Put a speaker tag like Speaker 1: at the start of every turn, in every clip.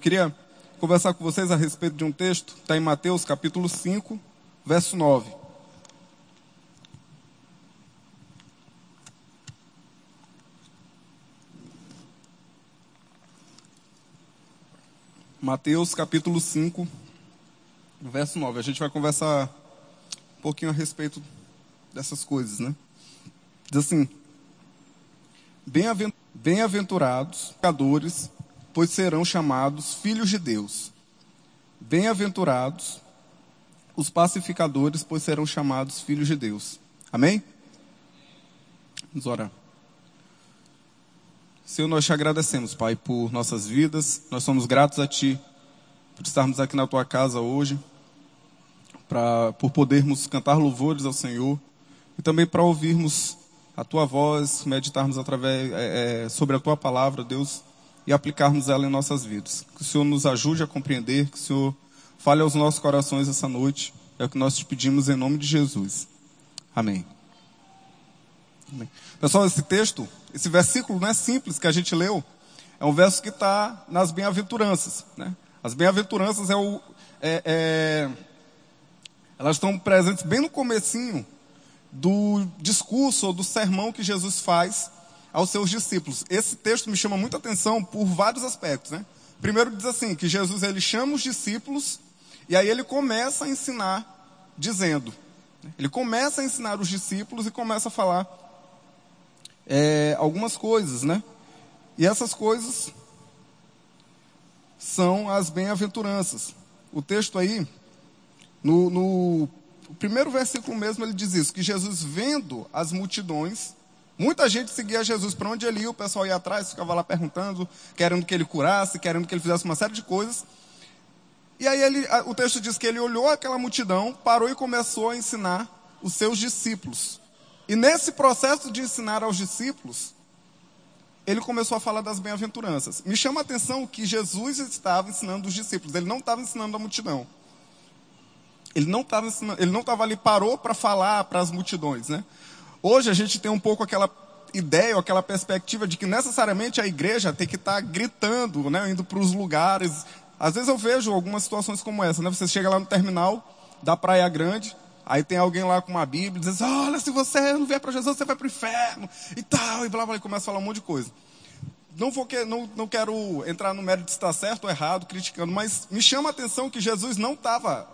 Speaker 1: Queria conversar com vocês a respeito de um texto, está em Mateus capítulo 5, verso 9. Mateus capítulo 5, verso 9. A gente vai conversar um pouquinho a respeito dessas coisas, né? Diz assim: Bem-aventurados pecadores, pois serão chamados filhos de Deus. Bem-aventurados os pacificadores, pois serão chamados filhos de Deus. Amém? Vamos orar. Senhor, nós te agradecemos, Pai, por nossas vidas. Nós somos gratos a Ti por estarmos aqui na Tua casa hoje, pra, por podermos cantar louvores ao Senhor e também para ouvirmos a Tua voz, meditarmos através, é, é, sobre a Tua palavra, Deus, e aplicarmos ela em nossas vidas. Que o Senhor nos ajude a compreender, que o Senhor fale aos nossos corações essa noite. É o que nós te pedimos em nome de Jesus. Amém. Amém. Pessoal, esse texto, esse versículo não é simples que a gente leu. É um verso que está nas bem-aventuranças. Né? As bem-aventuranças é o, é, é, elas estão presentes bem no comecinho do discurso ou do sermão que Jesus faz aos seus discípulos. Esse texto me chama muita atenção por vários aspectos, né? Primeiro diz assim, que Jesus ele chama os discípulos e aí ele começa a ensinar dizendo. Ele começa a ensinar os discípulos e começa a falar é, algumas coisas, né? E essas coisas são as bem-aventuranças. O texto aí, no, no primeiro versículo mesmo, ele diz isso, que Jesus vendo as multidões, Muita gente seguia Jesus para onde ele ia, o pessoal ia atrás, ficava lá perguntando, querendo que ele curasse, querendo que ele fizesse uma série de coisas. E aí ele, o texto diz que ele olhou aquela multidão, parou e começou a ensinar os seus discípulos. E nesse processo de ensinar aos discípulos, ele começou a falar das bem-aventuranças. Me chama a atenção que Jesus estava ensinando os discípulos, ele não estava ensinando a multidão. Ele não estava ele não estava ali, parou para falar para as multidões, né? Hoje a gente tem um pouco aquela ideia ou aquela perspectiva de que necessariamente a igreja tem que estar tá gritando, né, indo para os lugares. Às vezes eu vejo algumas situações como essa, né? Você chega lá no terminal da Praia Grande, aí tem alguém lá com uma Bíblia e diz: Olha, se você não vier para Jesus, você vai para o inferno e tal, e blá blá, e começa a falar um monte de coisa. Não, vou que, não, não quero entrar no mérito de estar certo ou errado, criticando, mas me chama a atenção que Jesus não estava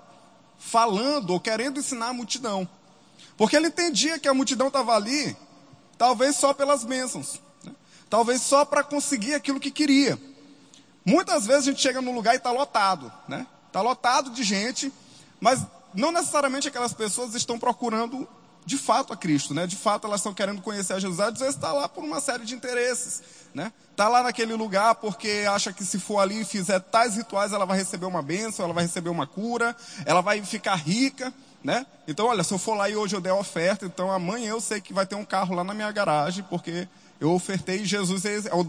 Speaker 1: falando ou querendo ensinar a multidão. Porque ele entendia que a multidão estava ali, talvez só pelas bênçãos, né? talvez só para conseguir aquilo que queria. Muitas vezes a gente chega num lugar e está lotado, né? Está lotado de gente, mas não necessariamente aquelas pessoas estão procurando de fato a Cristo, né? De fato elas estão querendo conhecer a Jesus. Às vezes está lá por uma série de interesses, né? Está lá naquele lugar porque acha que se for ali e fizer tais rituais ela vai receber uma bênção, ela vai receber uma cura, ela vai ficar rica né? Então, olha, se eu for lá e hoje eu der oferta, então amanhã eu sei que vai ter um carro lá na minha garagem, porque eu ofertei Jesus é, é o,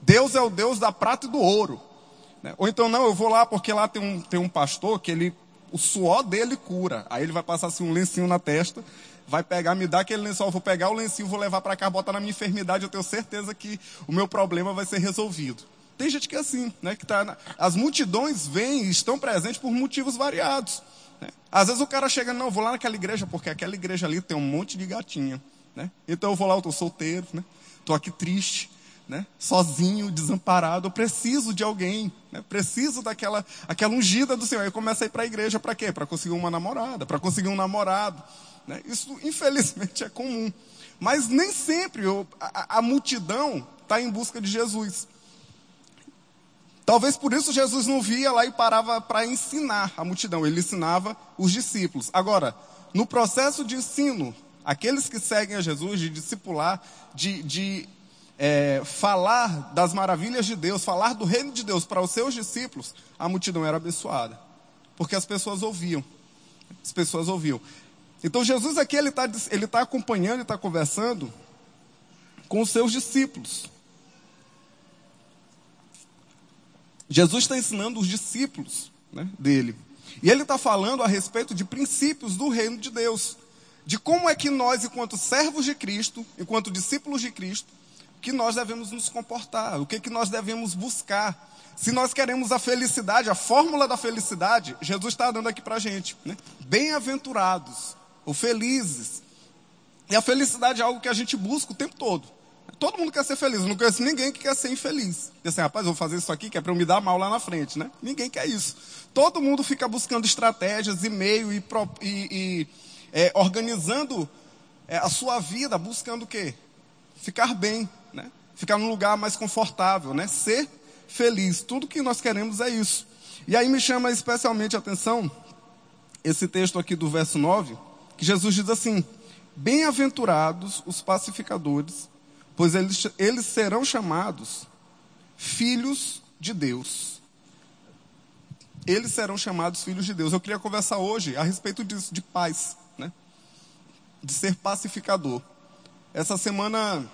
Speaker 1: Deus é o Deus da prata e do ouro. Né? Ou então, não, eu vou lá porque lá tem um, tem um pastor que ele, o suor dele cura. Aí ele vai passar assim um lencinho na testa, vai pegar, me dar aquele lençol, vou pegar o lencinho, vou levar para cá, botar na minha enfermidade, eu tenho certeza que o meu problema vai ser resolvido. Tem gente que é assim, né? Que tá na... As multidões vêm e estão presentes por motivos variados. Né? Às vezes o cara chega, não, vou lá naquela igreja, porque aquela igreja ali tem um monte de gatinha. Né? Então eu vou lá, eu estou solteiro, né? Estou aqui triste, né? Sozinho, desamparado, eu preciso de alguém, né? Preciso daquela aquela ungida do Senhor. Aí eu começo a ir para a igreja para quê? Para conseguir uma namorada, para conseguir um namorado. Né? Isso, infelizmente, é comum. Mas nem sempre eu, a, a multidão está em busca de Jesus. Talvez por isso Jesus não via lá e parava para ensinar a multidão, ele ensinava os discípulos. Agora, no processo de ensino, aqueles que seguem a Jesus, de discipular, de, de é, falar das maravilhas de Deus, falar do reino de Deus para os seus discípulos, a multidão era abençoada. Porque as pessoas ouviam. As pessoas ouviam. Então Jesus aqui ele está ele tá acompanhando e está conversando com os seus discípulos. Jesus está ensinando os discípulos né, dele. E ele está falando a respeito de princípios do reino de Deus. De como é que nós, enquanto servos de Cristo, enquanto discípulos de Cristo, que nós devemos nos comportar, o que, que nós devemos buscar. Se nós queremos a felicidade, a fórmula da felicidade, Jesus está dando aqui para a gente. Né? Bem-aventurados, ou felizes. E a felicidade é algo que a gente busca o tempo todo. Todo mundo quer ser feliz. Eu não conheço ninguém que quer ser infeliz. E assim, rapaz, eu vou fazer isso aqui que é para eu me dar mal lá na frente, né? Ninguém quer isso. Todo mundo fica buscando estratégias e meio e, e, e é, organizando é, a sua vida, buscando o quê? Ficar bem, né? Ficar num lugar mais confortável, né? Ser feliz. Tudo que nós queremos é isso. E aí me chama especialmente a atenção esse texto aqui do verso 9, que Jesus diz assim: Bem-aventurados os pacificadores, pois eles, eles serão chamados filhos de Deus. Eles serão chamados filhos de Deus. Eu queria conversar hoje a respeito disso, de paz, né? de ser pacificador. Essa semana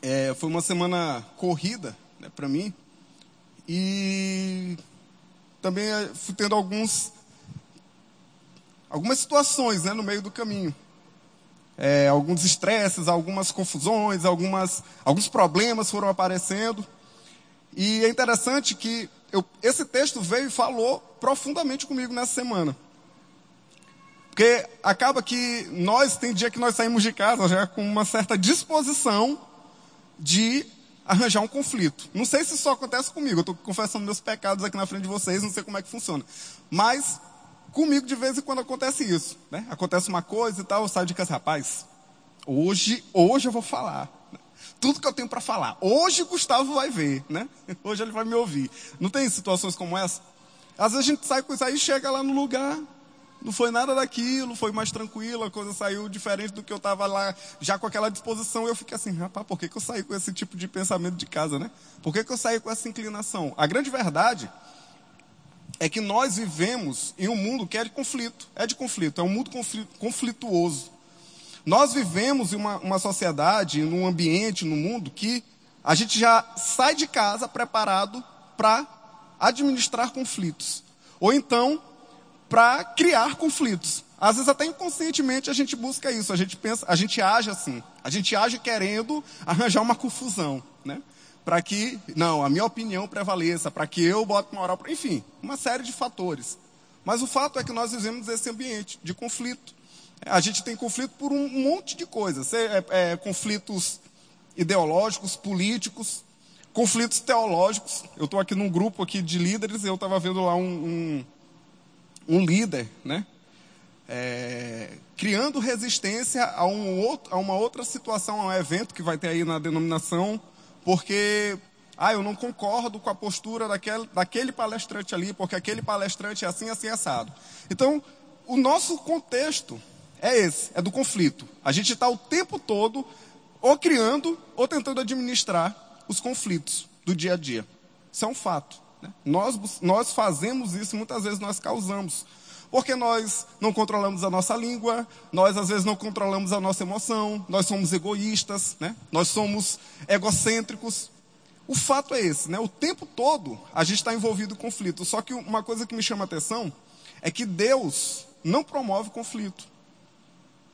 Speaker 1: é, foi uma semana corrida né, para mim, e também eh, fui tendo alguns, algumas situações né, no meio do caminho. É, alguns estresses, algumas confusões, algumas, alguns problemas foram aparecendo. E é interessante que eu, esse texto veio e falou profundamente comigo nessa semana. Porque acaba que nós, tem dia que nós saímos de casa já com uma certa disposição de arranjar um conflito. Não sei se isso só acontece comigo, eu estou confessando meus pecados aqui na frente de vocês, não sei como é que funciona. Mas comigo de vez em quando acontece isso. Né? Acontece uma coisa e tal, eu saio de casa, rapaz, hoje, hoje eu vou falar. Tudo que eu tenho para falar. Hoje Gustavo vai ver, né? Hoje ele vai me ouvir. Não tem situações como essa? Às vezes a gente sai com isso aí, chega lá no lugar, não foi nada daquilo, foi mais tranquilo, a coisa saiu diferente do que eu estava lá, já com aquela disposição. Eu fiquei assim, rapaz, por que, que eu saí com esse tipo de pensamento de casa, né? Por que, que eu saí com essa inclinação? A grande verdade é que nós vivemos em um mundo que é de conflito. É de conflito, é um mundo conflituoso. Nós vivemos em uma, uma sociedade, num ambiente, num mundo que a gente já sai de casa preparado para administrar conflitos. Ou então, para criar conflitos. Às vezes até inconscientemente a gente busca isso, a gente pensa, a gente age assim, a gente age querendo arranjar uma confusão, né? Para que, não, a minha opinião prevaleça, para que eu bote moral, enfim, uma série de fatores. Mas o fato é que nós vivemos esse ambiente de conflito. A gente tem conflito por um monte de coisas, é, é, conflitos ideológicos, políticos, conflitos teológicos. Eu estou aqui num grupo aqui de líderes, eu estava vendo lá um, um um líder, né? É, criando resistência a, um outro, a uma outra situação, a um evento que vai ter aí na denominação, porque ah, eu não concordo com a postura daquele, daquele palestrante ali, porque aquele palestrante é assim, assim, assado. Então, o nosso contexto é esse, é do conflito. A gente está o tempo todo ou criando ou tentando administrar os conflitos do dia a dia. Isso é um fato. Né? Nós, nós fazemos isso, muitas vezes nós causamos. Porque nós não controlamos a nossa língua, nós às vezes não controlamos a nossa emoção, nós somos egoístas, né? nós somos egocêntricos. O fato é esse, né? o tempo todo a gente está envolvido em conflito. Só que uma coisa que me chama a atenção é que Deus não promove conflito.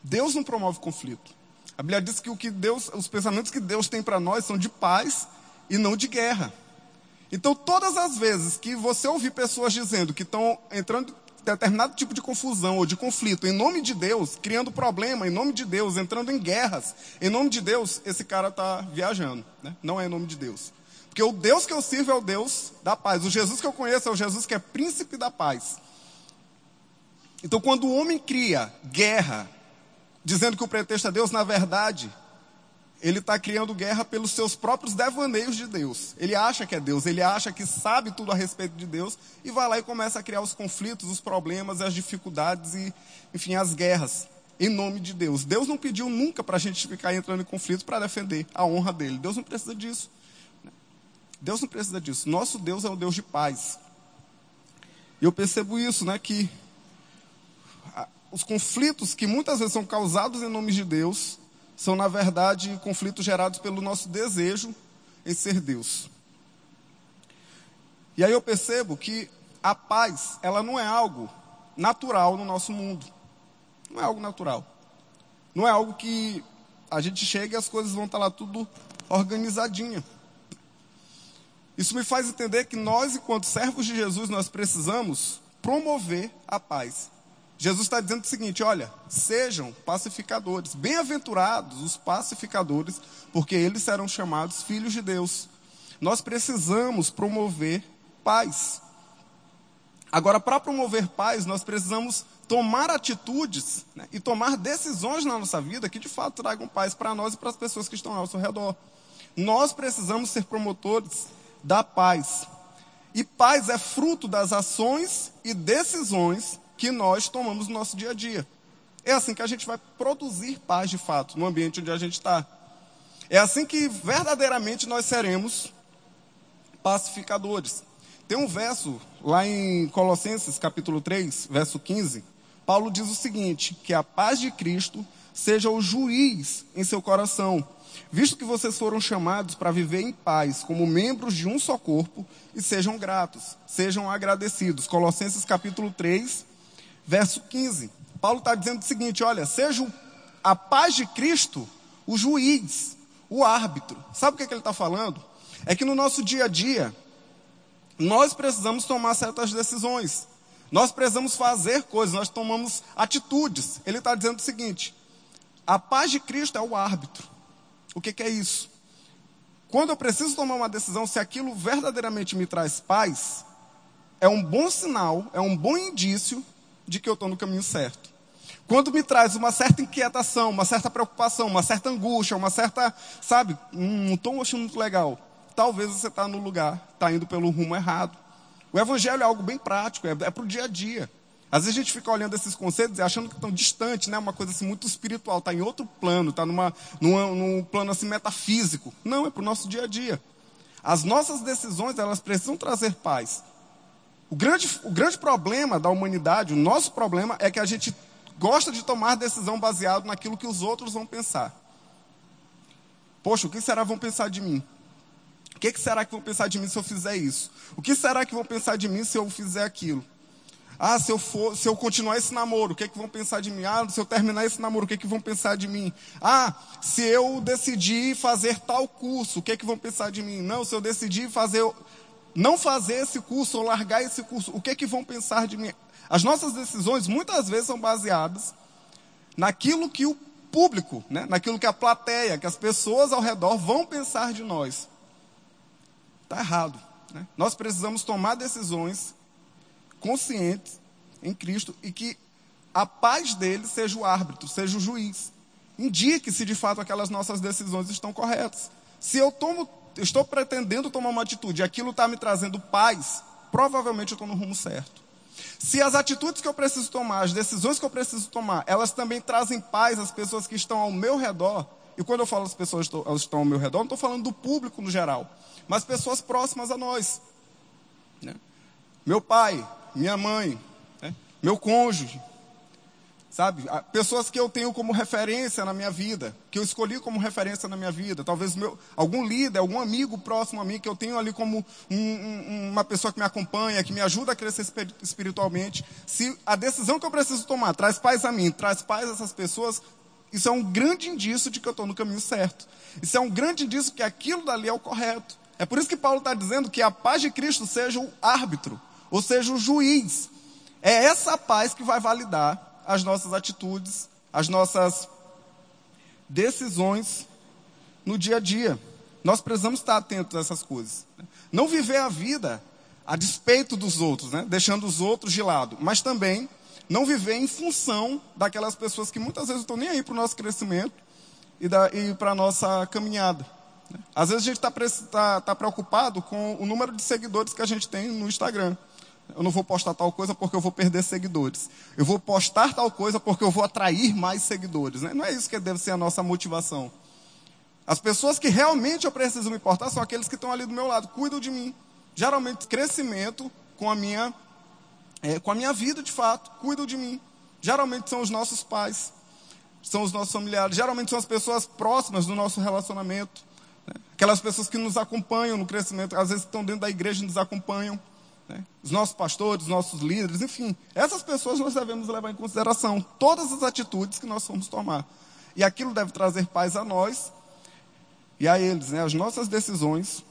Speaker 1: Deus não promove conflito. A Bíblia diz que, o que Deus, os pensamentos que Deus tem para nós são de paz e não de guerra. Então, todas as vezes que você ouvir pessoas dizendo que estão entrando determinado tipo de confusão ou de conflito em nome de Deus, criando problema em nome de Deus, entrando em guerras em nome de Deus, esse cara está viajando. Né? Não é em nome de Deus. Porque o Deus que eu sirvo é o Deus da paz. O Jesus que eu conheço é o Jesus que é príncipe da paz. Então, quando o homem cria guerra, dizendo que o pretexto é Deus, na verdade, ele está criando guerra pelos seus próprios devaneios de Deus. Ele acha que é Deus, ele acha que sabe tudo a respeito de Deus e vai lá e começa a criar os conflitos, os problemas, as dificuldades e, enfim, as guerras em nome de Deus. Deus não pediu nunca para a gente ficar entrando em conflitos para defender a honra dele. Deus não precisa disso. Deus não precisa disso. Nosso Deus é um Deus de paz. E eu percebo isso, né, que os conflitos que muitas vezes são causados em nome de Deus são, na verdade, conflitos gerados pelo nosso desejo em ser Deus. E aí eu percebo que a paz, ela não é algo natural no nosso mundo. Não é algo natural. Não é algo que a gente chega e as coisas vão estar lá tudo organizadinha. Isso me faz entender que nós, enquanto servos de Jesus, nós precisamos promover a paz. Jesus está dizendo o seguinte: olha, sejam pacificadores, bem-aventurados os pacificadores, porque eles serão chamados filhos de Deus. Nós precisamos promover paz. Agora, para promover paz, nós precisamos tomar atitudes né, e tomar decisões na nossa vida que de fato tragam paz para nós e para as pessoas que estão ao nosso redor. Nós precisamos ser promotores da paz. E paz é fruto das ações e decisões que nós tomamos no nosso dia a dia. É assim que a gente vai produzir paz de fato no ambiente onde a gente está. É assim que verdadeiramente nós seremos pacificadores. Tem um verso lá em Colossenses capítulo 3, verso 15. Paulo diz o seguinte: que a paz de Cristo seja o juiz em seu coração, visto que vocês foram chamados para viver em paz, como membros de um só corpo, e sejam gratos, sejam agradecidos. Colossenses capítulo 3, verso 15. Paulo está dizendo o seguinte: olha, seja a paz de Cristo o juiz, o árbitro. Sabe o que, é que ele está falando? É que no nosso dia a dia, nós precisamos tomar certas decisões. Nós precisamos fazer coisas, nós tomamos atitudes. Ele está dizendo o seguinte: a paz de Cristo é o árbitro. O que, que é isso? Quando eu preciso tomar uma decisão, se aquilo verdadeiramente me traz paz, é um bom sinal, é um bom indício de que eu estou no caminho certo. Quando me traz uma certa inquietação, uma certa preocupação, uma certa angústia, uma certa, sabe, não estou achando muito legal, talvez você está no lugar, está indo pelo rumo errado. O evangelho é algo bem prático, é, é para o dia a dia. Às vezes a gente fica olhando esses conceitos e achando que estão distantes, né? Uma coisa assim muito espiritual, está em outro plano, está numa, numa, num plano assim metafísico. Não, é para o nosso dia a dia. As nossas decisões, elas precisam trazer paz. O grande, o grande problema da humanidade, o nosso problema, é que a gente gosta de tomar decisão baseado naquilo que os outros vão pensar. Poxa, o que será vão pensar de mim? O que, que será que vão pensar de mim se eu fizer isso? O que será que vão pensar de mim se eu fizer aquilo? Ah, se eu for, se eu continuar esse namoro, o que é que vão pensar de mim? Ah, se eu terminar esse namoro, o que é que vão pensar de mim? Ah, se eu decidir fazer tal curso, o que é que vão pensar de mim? Não, se eu decidir fazer não fazer esse curso ou largar esse curso, o que é que vão pensar de mim? As nossas decisões muitas vezes são baseadas naquilo que o público, né, naquilo que a plateia, que as pessoas ao redor vão pensar de nós. Está errado. Né? Nós precisamos tomar decisões conscientes em Cristo e que a paz dele seja o árbitro, seja o juiz. Indique se de fato aquelas nossas decisões estão corretas. Se eu tomo estou pretendendo tomar uma atitude e aquilo está me trazendo paz, provavelmente eu estou no rumo certo. Se as atitudes que eu preciso tomar, as decisões que eu preciso tomar, elas também trazem paz às pessoas que estão ao meu redor, e quando eu falo as pessoas que estão ao meu redor, não estou falando do público no geral, mas pessoas próximas a nós. Né? Meu pai, minha mãe, né? meu cônjuge, Sabe? Pessoas que eu tenho como referência na minha vida, que eu escolhi como referência na minha vida. Talvez meu, algum líder, algum amigo próximo a mim, que eu tenho ali como um, um, uma pessoa que me acompanha, que me ajuda a crescer espiritualmente. Se a decisão que eu preciso tomar traz paz a mim, traz paz a essas pessoas, isso é um grande indício de que eu estou no caminho certo. Isso é um grande indício que aquilo dali é o correto. É por isso que Paulo está dizendo que a paz de Cristo seja o árbitro, ou seja, o juiz. É essa paz que vai validar as nossas atitudes, as nossas decisões no dia a dia. Nós precisamos estar atentos a essas coisas. Não viver a vida a despeito dos outros, né? deixando os outros de lado, mas também não viver em função daquelas pessoas que muitas vezes estão nem aí para o nosso crescimento e, e para a nossa caminhada. Né? Às vezes a gente está tá, tá preocupado com o número de seguidores que a gente tem no Instagram. Eu não vou postar tal coisa porque eu vou perder seguidores. Eu vou postar tal coisa porque eu vou atrair mais seguidores. Né? Não é isso que deve ser a nossa motivação. As pessoas que realmente eu preciso me importar são aqueles que estão ali do meu lado, cuidam de mim. Geralmente, crescimento com a minha, é, com a minha vida de fato, cuidam de mim. Geralmente são os nossos pais, são os nossos familiares, geralmente são as pessoas próximas do nosso relacionamento. Né? Aquelas pessoas que nos acompanham no crescimento, às vezes estão dentro da igreja e nos acompanham. Né? Os nossos pastores, os nossos líderes, enfim, essas pessoas nós devemos levar em consideração todas as atitudes que nós vamos tomar. E aquilo deve trazer paz a nós e a eles, né? As nossas decisões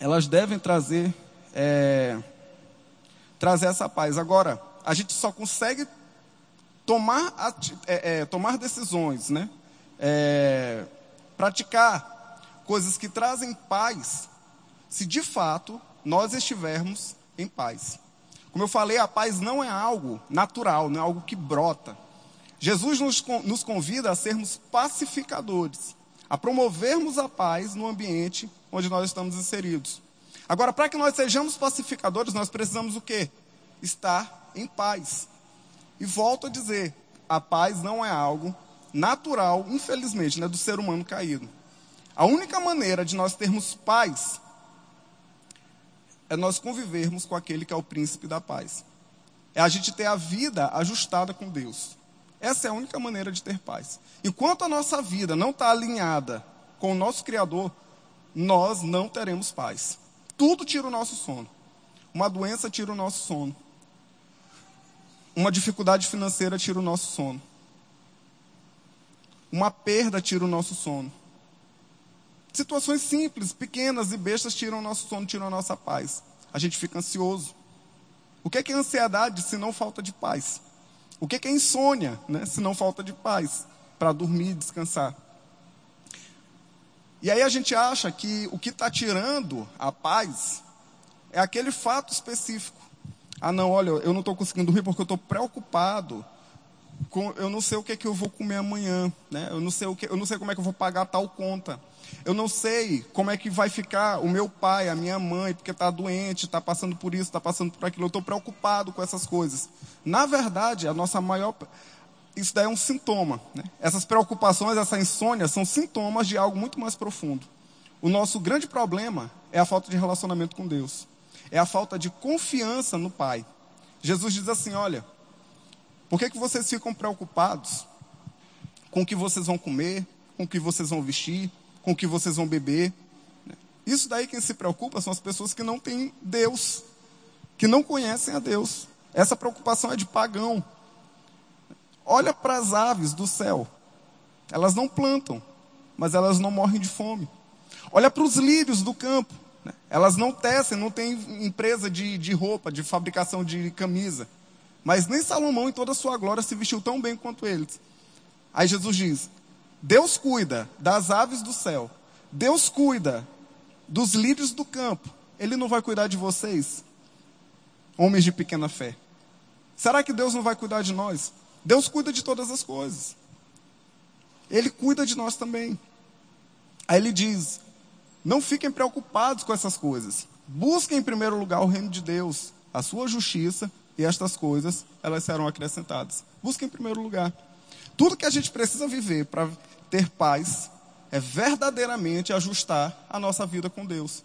Speaker 1: elas devem trazer, é, trazer essa paz. Agora, a gente só consegue tomar, é, é, tomar decisões, né? É, praticar coisas que trazem paz, se de fato nós estivermos em paz. Como eu falei, a paz não é algo natural, não é algo que brota. Jesus nos, nos convida a sermos pacificadores, a promovermos a paz no ambiente onde nós estamos inseridos. Agora, para que nós sejamos pacificadores, nós precisamos o quê? Estar em paz. E volto a dizer, a paz não é algo natural, infelizmente, né, do ser humano caído. A única maneira de nós termos paz é nós convivermos com aquele que é o príncipe da paz. É a gente ter a vida ajustada com Deus. Essa é a única maneira de ter paz. Enquanto a nossa vida não está alinhada com o nosso Criador, nós não teremos paz. Tudo tira o nosso sono. Uma doença tira o nosso sono. Uma dificuldade financeira tira o nosso sono. Uma perda tira o nosso sono. Situações simples, pequenas e bestas tiram o nosso sono, tiram a nossa paz. A gente fica ansioso. O que é, que é ansiedade se não falta de paz? O que é, que é insônia, né, se não falta de paz para dormir e descansar? E aí a gente acha que o que está tirando a paz é aquele fato específico. Ah, não, olha, eu não estou conseguindo dormir porque eu estou preocupado eu não sei o que é que eu vou comer amanhã, né? Eu não sei o que, eu não sei como é que eu vou pagar tal conta. Eu não sei como é que vai ficar o meu pai, a minha mãe, porque está doente, está passando por isso, está passando por aquilo. Eu estou preocupado com essas coisas. Na verdade, a nossa maior. Isso daí é um sintoma. Né? Essas preocupações, essa insônia, são sintomas de algo muito mais profundo. O nosso grande problema é a falta de relacionamento com Deus. É a falta de confiança no Pai. Jesus diz assim: olha, por que, que vocês ficam preocupados com o que vocês vão comer, com o que vocês vão vestir, com o que vocês vão beber? Isso daí quem se preocupa são as pessoas que não têm Deus, que não conhecem a Deus. Essa preocupação é de pagão. Olha para as aves do céu. Elas não plantam, mas elas não morrem de fome. Olha para os lírios do campo. Elas não tecem, não têm empresa de, de roupa, de fabricação de camisa. Mas nem Salomão, em toda a sua glória, se vestiu tão bem quanto eles. Aí Jesus diz: Deus cuida das aves do céu, Deus cuida dos lírios do campo. Ele não vai cuidar de vocês, homens de pequena fé. Será que Deus não vai cuidar de nós? Deus cuida de todas as coisas. Ele cuida de nós também. Aí ele diz: não fiquem preocupados com essas coisas. Busquem em primeiro lugar o reino de Deus, a sua justiça, e estas coisas, elas serão acrescentadas. Busque em primeiro lugar. Tudo que a gente precisa viver para ter paz é verdadeiramente ajustar a nossa vida com Deus.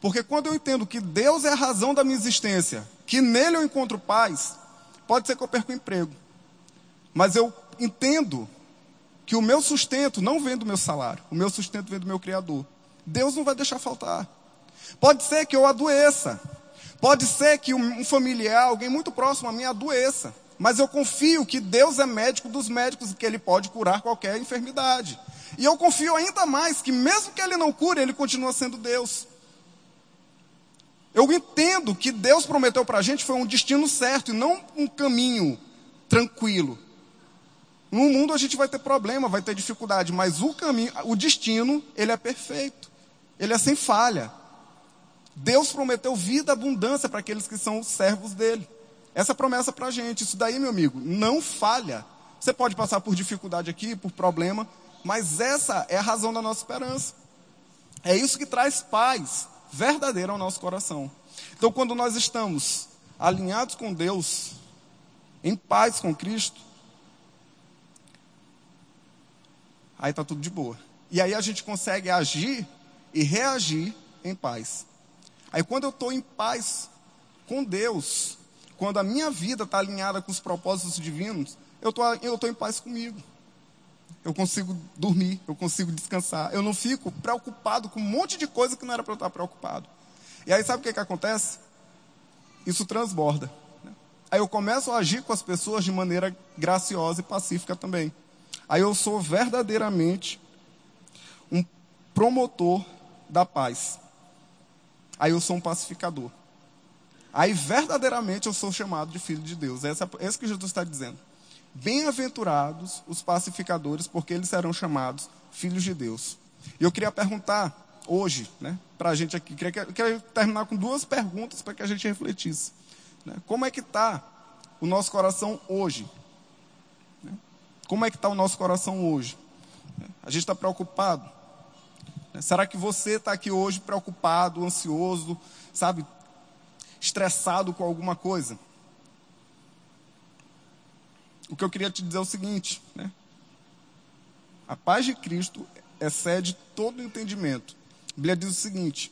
Speaker 1: Porque quando eu entendo que Deus é a razão da minha existência, que nele eu encontro paz, pode ser que eu perca o emprego. Mas eu entendo que o meu sustento não vem do meu salário, o meu sustento vem do meu Criador. Deus não vai deixar faltar. Pode ser que eu adoeça, Pode ser que um familiar, alguém muito próximo a mim, adoeça. Mas eu confio que Deus é médico dos médicos e que Ele pode curar qualquer enfermidade. E eu confio ainda mais que, mesmo que Ele não cure, Ele continua sendo Deus. Eu entendo que Deus prometeu para a gente foi um destino certo e não um caminho tranquilo. No mundo a gente vai ter problema, vai ter dificuldade, mas o caminho, o destino, ele é perfeito. Ele é sem falha. Deus prometeu vida, abundância para aqueles que são servos dele. Essa promessa para a gente, isso daí, meu amigo, não falha. Você pode passar por dificuldade aqui, por problema, mas essa é a razão da nossa esperança. É isso que traz paz verdadeira ao nosso coração. Então, quando nós estamos alinhados com Deus, em paz com Cristo, aí está tudo de boa. E aí a gente consegue agir e reagir em paz. Aí quando eu estou em paz com Deus, quando a minha vida está alinhada com os propósitos divinos, eu tô, estou em paz comigo. Eu consigo dormir, eu consigo descansar. Eu não fico preocupado com um monte de coisa que não era para eu estar preocupado. E aí sabe o que, que acontece? Isso transborda. Né? Aí eu começo a agir com as pessoas de maneira graciosa e pacífica também. Aí eu sou verdadeiramente um promotor da paz. Aí eu sou um pacificador. Aí verdadeiramente eu sou chamado de filho de Deus. É isso que Jesus está dizendo. Bem-aventurados os pacificadores, porque eles serão chamados filhos de Deus. E eu queria perguntar hoje, né, para a gente aqui, queria, queria terminar com duas perguntas para que a gente refletisse. Né? Como é que está o nosso coração hoje? Né? Como é que está o nosso coração hoje? A gente está preocupado? Né? Será que você está aqui hoje preocupado, ansioso, sabe, estressado com alguma coisa? O que eu queria te dizer é o seguinte, né? A paz de Cristo excede todo entendimento. A Bíblia diz o seguinte: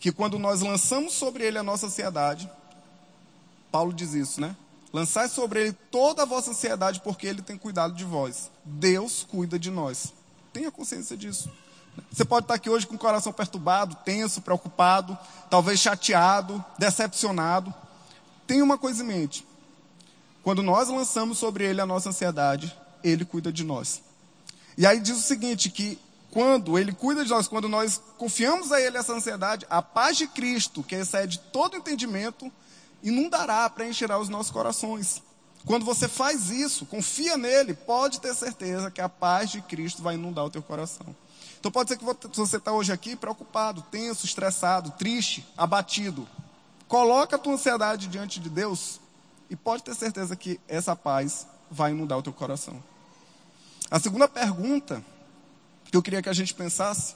Speaker 1: que quando nós lançamos sobre ele a nossa ansiedade, Paulo diz isso, né? Lançai sobre ele toda a vossa ansiedade, porque ele tem cuidado de vós. Deus cuida de nós. Tenha consciência disso. Você pode estar aqui hoje com o coração perturbado, tenso, preocupado, talvez chateado, decepcionado. Tenha uma coisa em mente. Quando nós lançamos sobre ele a nossa ansiedade, ele cuida de nós. E aí diz o seguinte, que quando ele cuida de nós, quando nós confiamos a ele essa ansiedade, a paz de Cristo, que excede todo entendimento, inundará, preencherá os nossos corações. Quando você faz isso, confia nele, pode ter certeza que a paz de Cristo vai inundar o teu coração. Então pode ser que você está hoje aqui preocupado, tenso, estressado, triste, abatido. Coloca a tua ansiedade diante de Deus e pode ter certeza que essa paz vai inundar o teu coração. A segunda pergunta que eu queria que a gente pensasse,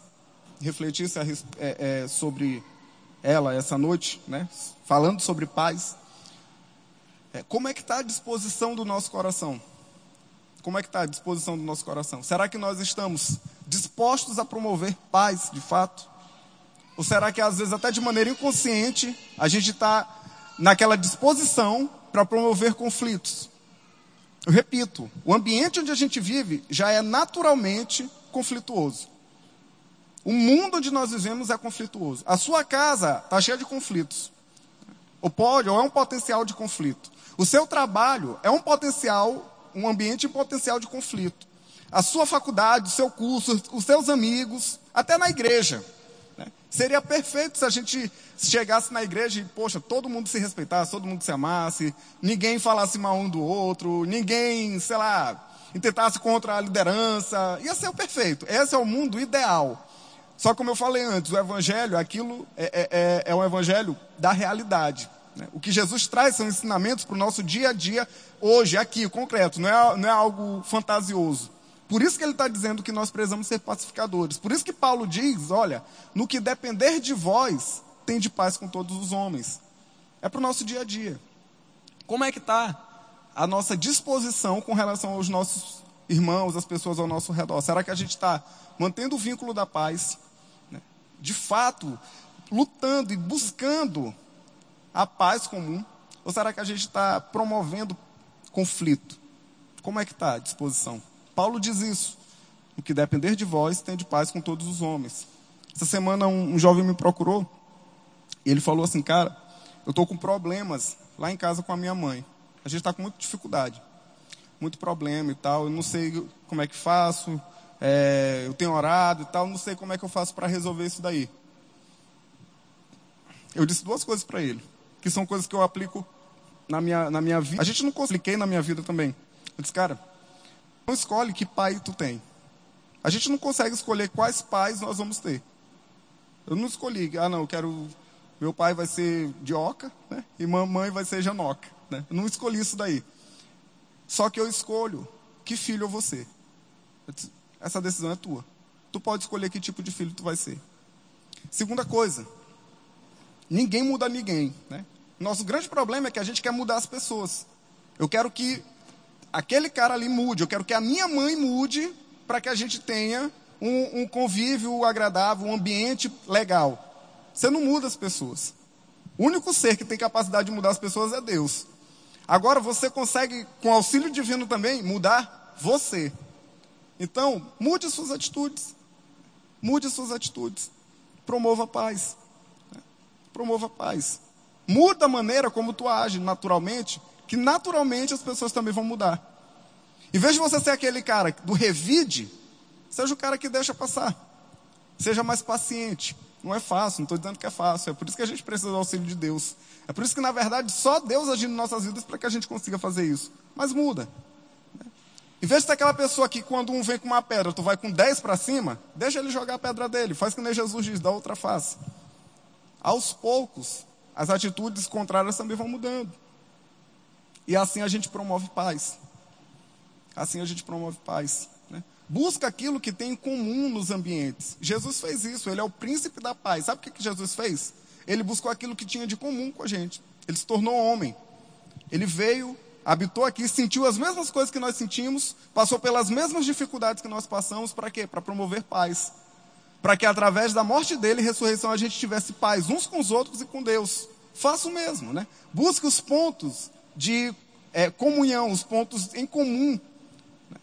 Speaker 1: refletisse é, é, sobre ela essa noite, né? falando sobre paz. É, como é que está a disposição do nosso coração? Como é que está a disposição do nosso coração? Será que nós estamos dispostos a promover paz de fato? Ou será que às vezes até de maneira inconsciente a gente está naquela disposição para promover conflitos? Eu repito, o ambiente onde a gente vive já é naturalmente conflituoso. O mundo onde nós vivemos é conflituoso. A sua casa está cheia de conflitos. Ou pode, ou é um potencial de conflito. O seu trabalho é um potencial, um ambiente em potencial de conflito. A sua faculdade, o seu curso, os seus amigos, até na igreja. Né? Seria perfeito se a gente chegasse na igreja e, poxa, todo mundo se respeitasse, todo mundo se amasse, ninguém falasse mal um do outro, ninguém, sei lá, tentasse contra a liderança. Ia ser o perfeito. Esse é o mundo ideal. Só como eu falei antes, o evangelho, aquilo é, é, é, é um evangelho da realidade. Né? O que Jesus traz são ensinamentos para o nosso dia a dia, hoje, aqui, concreto, não é, não é algo fantasioso. Por isso que ele está dizendo que nós precisamos ser pacificadores. Por isso que Paulo diz: olha, no que depender de vós, tem de paz com todos os homens. É para o nosso dia a dia. Como é que está a nossa disposição com relação aos nossos irmãos, as pessoas ao nosso redor? Será que a gente está mantendo o vínculo da paz? de fato, lutando e buscando a paz comum? Ou será que a gente está promovendo conflito? Como é que está a disposição? Paulo diz isso. O que depender de vós, tem de paz com todos os homens. Essa semana um, um jovem me procurou e ele falou assim, cara, eu estou com problemas lá em casa com a minha mãe. A gente está com muita dificuldade, muito problema e tal. Eu não sei como é que faço, é, eu tenho orado e tal, não sei como é que eu faço para resolver isso daí. Eu disse duas coisas para ele, que são coisas que eu aplico na minha, na minha vida. A gente não compliquei na minha vida também. Eu disse, cara, não escolhe que pai tu tem. A gente não consegue escolher quais pais nós vamos ter. Eu não escolhi, ah não, eu quero, meu pai vai ser de oca, né? E mamãe vai ser janoca, né? Eu não escolhi isso daí. Só que eu escolho que filho eu vou ser. Essa decisão é tua. Tu pode escolher que tipo de filho tu vai ser. Segunda coisa, ninguém muda ninguém, né? Nosso grande problema é que a gente quer mudar as pessoas. Eu quero que aquele cara ali mude, eu quero que a minha mãe mude para que a gente tenha um, um, convívio agradável, um ambiente legal. Você não muda as pessoas. O único ser que tem capacidade de mudar as pessoas é Deus. Agora você consegue, com auxílio divino também, mudar você. Então, mude suas atitudes. Mude suas atitudes. Promova a paz. Promova a paz. Muda a maneira como tu age naturalmente, que naturalmente as pessoas também vão mudar. Em vez de você ser aquele cara do revide, seja o cara que deixa passar. Seja mais paciente. Não é fácil, não estou dizendo que é fácil. É por isso que a gente precisa do auxílio de Deus. É por isso que, na verdade, só Deus agindo em nossas vidas para que a gente consiga fazer isso. Mas muda. Em vez de ser aquela pessoa que, quando um vem com uma pedra, tu vai com 10 para cima, deixa ele jogar a pedra dele. Faz que nem Jesus diz, dá outra face. Aos poucos, as atitudes contrárias também vão mudando. E assim a gente promove paz. Assim a gente promove paz. Né? Busca aquilo que tem em comum nos ambientes. Jesus fez isso, ele é o príncipe da paz. Sabe o que, que Jesus fez? Ele buscou aquilo que tinha de comum com a gente. Ele se tornou homem. Ele veio, habitou aqui, sentiu as mesmas coisas que nós sentimos, passou pelas mesmas dificuldades que nós passamos, para quê? Para promover paz. Para que através da morte dele e ressurreição a gente tivesse paz uns com os outros e com Deus. Faça o mesmo, né? Busque os pontos de é, comunhão, os pontos em comum né?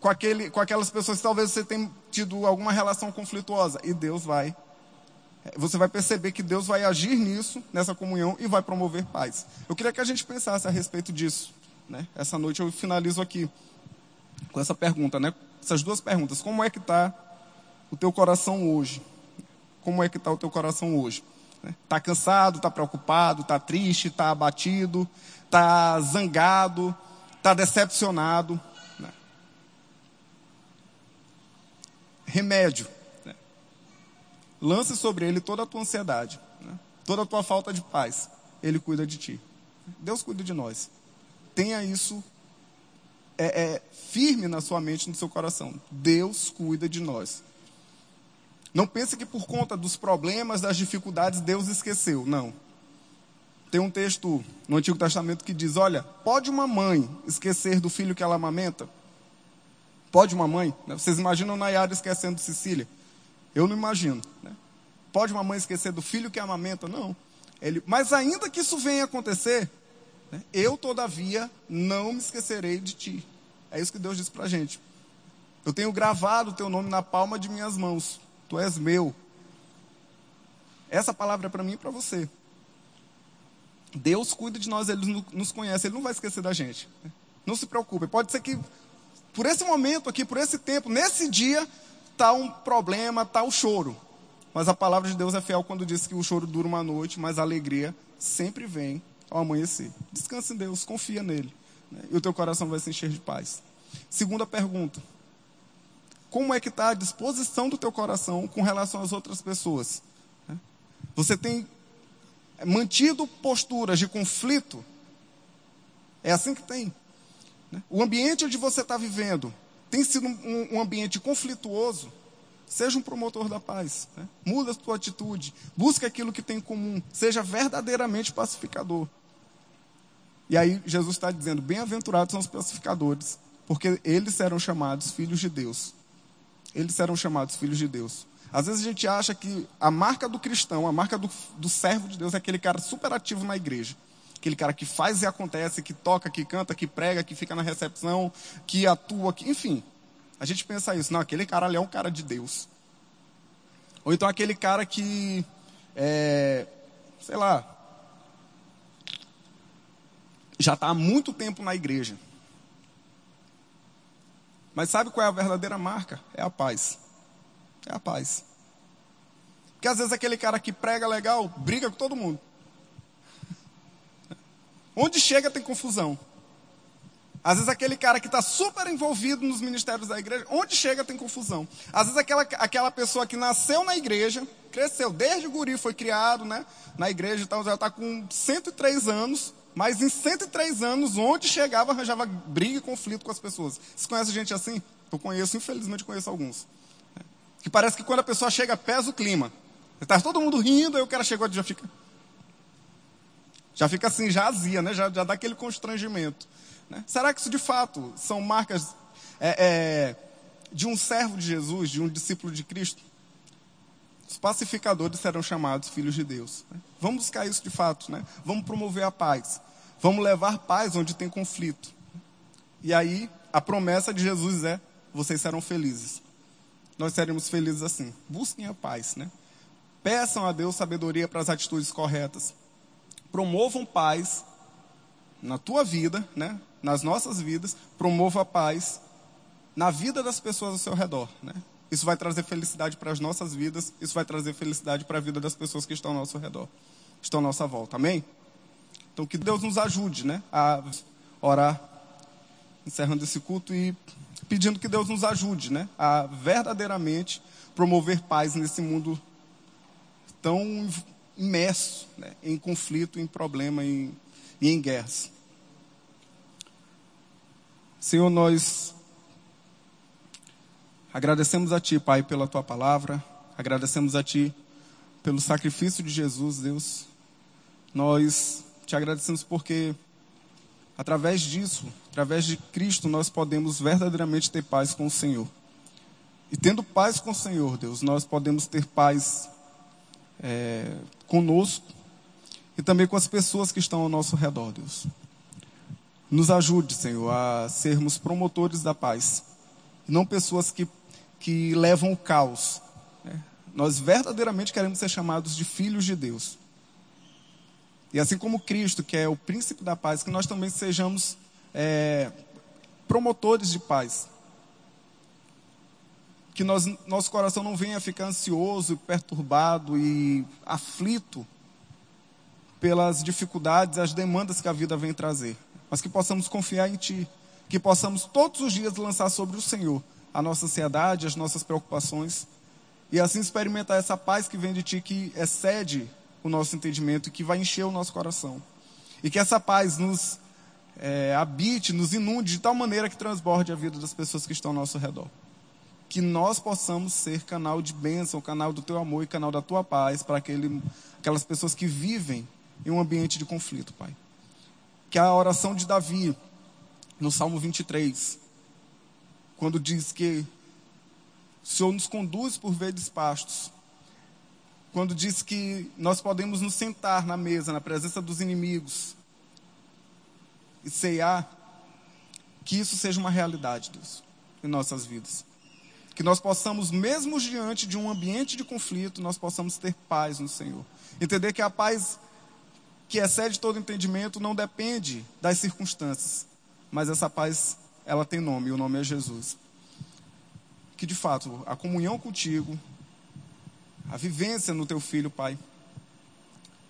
Speaker 1: com, aquele, com aquelas pessoas que talvez você tenha tido alguma relação conflituosa. E Deus vai. É, você vai perceber que Deus vai agir nisso, nessa comunhão, e vai promover paz. Eu queria que a gente pensasse a respeito disso. Né? Essa noite eu finalizo aqui com essa pergunta, né? Essas duas perguntas. Como é que está o teu coração hoje? Como é que está o teu coração hoje? Está cansado, está preocupado, está triste, está abatido, está zangado, está decepcionado. Né? Remédio. Né? Lance sobre ele toda a tua ansiedade, né? toda a tua falta de paz. Ele cuida de ti. Deus cuida de nós. Tenha isso é, é, firme na sua mente, no seu coração. Deus cuida de nós. Não pense que por conta dos problemas, das dificuldades, Deus esqueceu. Não. Tem um texto no Antigo Testamento que diz: Olha, pode uma mãe esquecer do filho que ela amamenta? Pode uma mãe? Né? Vocês imaginam Nayara esquecendo Cecília? Eu não imagino. Né? Pode uma mãe esquecer do filho que amamenta? Não. Ele, mas ainda que isso venha acontecer, né? eu, todavia, não me esquecerei de ti. É isso que Deus diz para a gente. Eu tenho gravado o teu nome na palma de minhas mãos tu és meu. Essa palavra é para mim e para você. Deus cuida de nós, Ele nos conhece, Ele não vai esquecer da gente. Não se preocupe. Pode ser que por esse momento aqui, por esse tempo, nesse dia, está um problema, está o choro. Mas a palavra de Deus é fiel quando diz que o choro dura uma noite, mas a alegria sempre vem ao amanhecer. Descanse em Deus, confia nele. Né? E o teu coração vai se encher de paz. Segunda pergunta como é que está a disposição do teu coração com relação às outras pessoas. Né? Você tem mantido posturas de conflito? É assim que tem. Né? O ambiente onde você está vivendo tem sido um, um, ambiente conflituoso? Seja um promotor da paz. Né? Muda a sua atitude. Busque aquilo que tem em comum. Seja verdadeiramente pacificador. E aí Jesus está dizendo: bem-aventurados são os pacificadores, porque eles serão chamados filhos de Deus eles serão chamados filhos de Deus. Às vezes a gente acha que a marca do cristão, a marca do, do servo de Deus é aquele cara super ativo na igreja. Aquele cara que faz e acontece, que toca, que canta, que prega, que fica na recepção, que atua, que, enfim. A gente pensa isso, não, aquele cara ali é um cara de Deus. Ou então aquele cara que, é, sei lá, já está há muito tempo na igreja. Mas sabe qual é a verdadeira marca? É a paz. É a paz. Porque às vezes aquele cara que prega legal briga com todo mundo. Onde chega tem confusão. Às vezes aquele cara que está super envolvido nos ministérios da igreja, onde chega tem confusão. Às vezes aquela, aquela pessoa que nasceu na igreja, cresceu desde o guri, foi criado né, na igreja e tal, já está com 103 anos, mas em 103 anos, onde chegava, arranjava briga e conflito com as pessoas. Você conhece gente assim? Eu conheço, infelizmente conheço alguns. Que parece que quando a pessoa chega, pesa o clima. Está todo mundo rindo, aí o cara chegou e já fica. Já fica assim, já azia, né? já, já dá aquele constrangimento. Né? Será que isso de fato são marcas é, é, de um servo de Jesus, de um discípulo de Cristo? Os pacificadores serão chamados filhos de Deus. Né? Vamos buscar isso de fato, né? Vamos promover a paz. Vamos levar paz onde tem conflito. E aí, a promessa de Jesus é: vocês serão felizes. Nós seremos felizes assim. Busquem a paz, né? Peçam a Deus sabedoria para as atitudes corretas. Promovam paz na tua vida, né? Nas nossas vidas. Promova a paz na vida das pessoas ao seu redor, né? Isso vai trazer felicidade para as nossas vidas, isso vai trazer felicidade para a vida das pessoas que estão ao nosso redor, estão à nossa volta. Amém? Então que Deus nos ajude, né, a orar, encerrando esse culto e pedindo que Deus nos ajude, né, a verdadeiramente promover paz nesse mundo tão imerso né, em conflito, em problema em, e em guerras. Senhor, nós agradecemos a Ti, Pai, pela Tua palavra, agradecemos a Ti pelo sacrifício de Jesus, Deus. Nós te agradecemos porque, através disso, através de Cristo, nós podemos verdadeiramente ter paz com o Senhor. E tendo paz com o Senhor, Deus, nós podemos ter paz é, conosco e também com as pessoas que estão ao nosso redor, Deus. Nos ajude, Senhor, a sermos promotores da paz, não pessoas que, que levam o caos. Nós verdadeiramente queremos ser chamados de filhos de Deus. E assim como Cristo, que é o príncipe da paz, que nós também sejamos é, promotores de paz que nós, nosso coração não venha ficar ansioso, perturbado e aflito pelas dificuldades, as demandas que a vida vem trazer, mas que possamos confiar em Ti, que possamos todos os dias lançar sobre o Senhor a nossa ansiedade, as nossas preocupações, e assim experimentar essa paz que vem de Ti, que excede o nosso entendimento e que vai encher o nosso coração. E que essa paz nos é, habite, nos inunde de tal maneira que transborde a vida das pessoas que estão ao nosso redor que nós possamos ser canal de bênção, canal do teu amor e canal da tua paz para aquele, aquelas pessoas que vivem em um ambiente de conflito, Pai. Que a oração de Davi, no Salmo 23, quando diz que o Senhor nos conduz por verdes pastos, quando diz que nós podemos nos sentar na mesa, na presença dos inimigos, e ceiar, que isso seja uma realidade, Deus, em nossas vidas que nós possamos, mesmo diante de um ambiente de conflito, nós possamos ter paz no Senhor. Entender que a paz que excede todo entendimento não depende das circunstâncias, mas essa paz, ela tem nome, e o nome é Jesus. Que de fato, a comunhão contigo, a vivência no teu filho, Pai,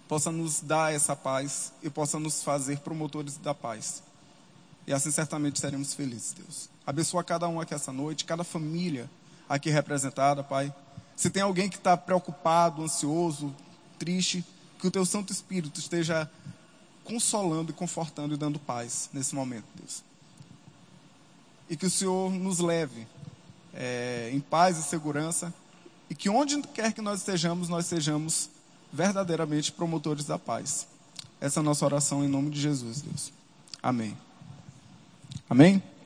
Speaker 1: possa nos dar essa paz e possa nos fazer promotores da paz. E assim certamente seremos felizes, Deus. Abençoa cada um aqui essa noite, cada família aqui representada, Pai. Se tem alguém que está preocupado, ansioso, triste, que o Teu Santo Espírito esteja consolando e confortando e dando paz nesse momento, Deus. E que o Senhor nos leve é, em paz e segurança e que onde quer que nós estejamos, nós sejamos verdadeiramente promotores da paz. Essa é a nossa oração em nome de Jesus, Deus. Amém. Amém?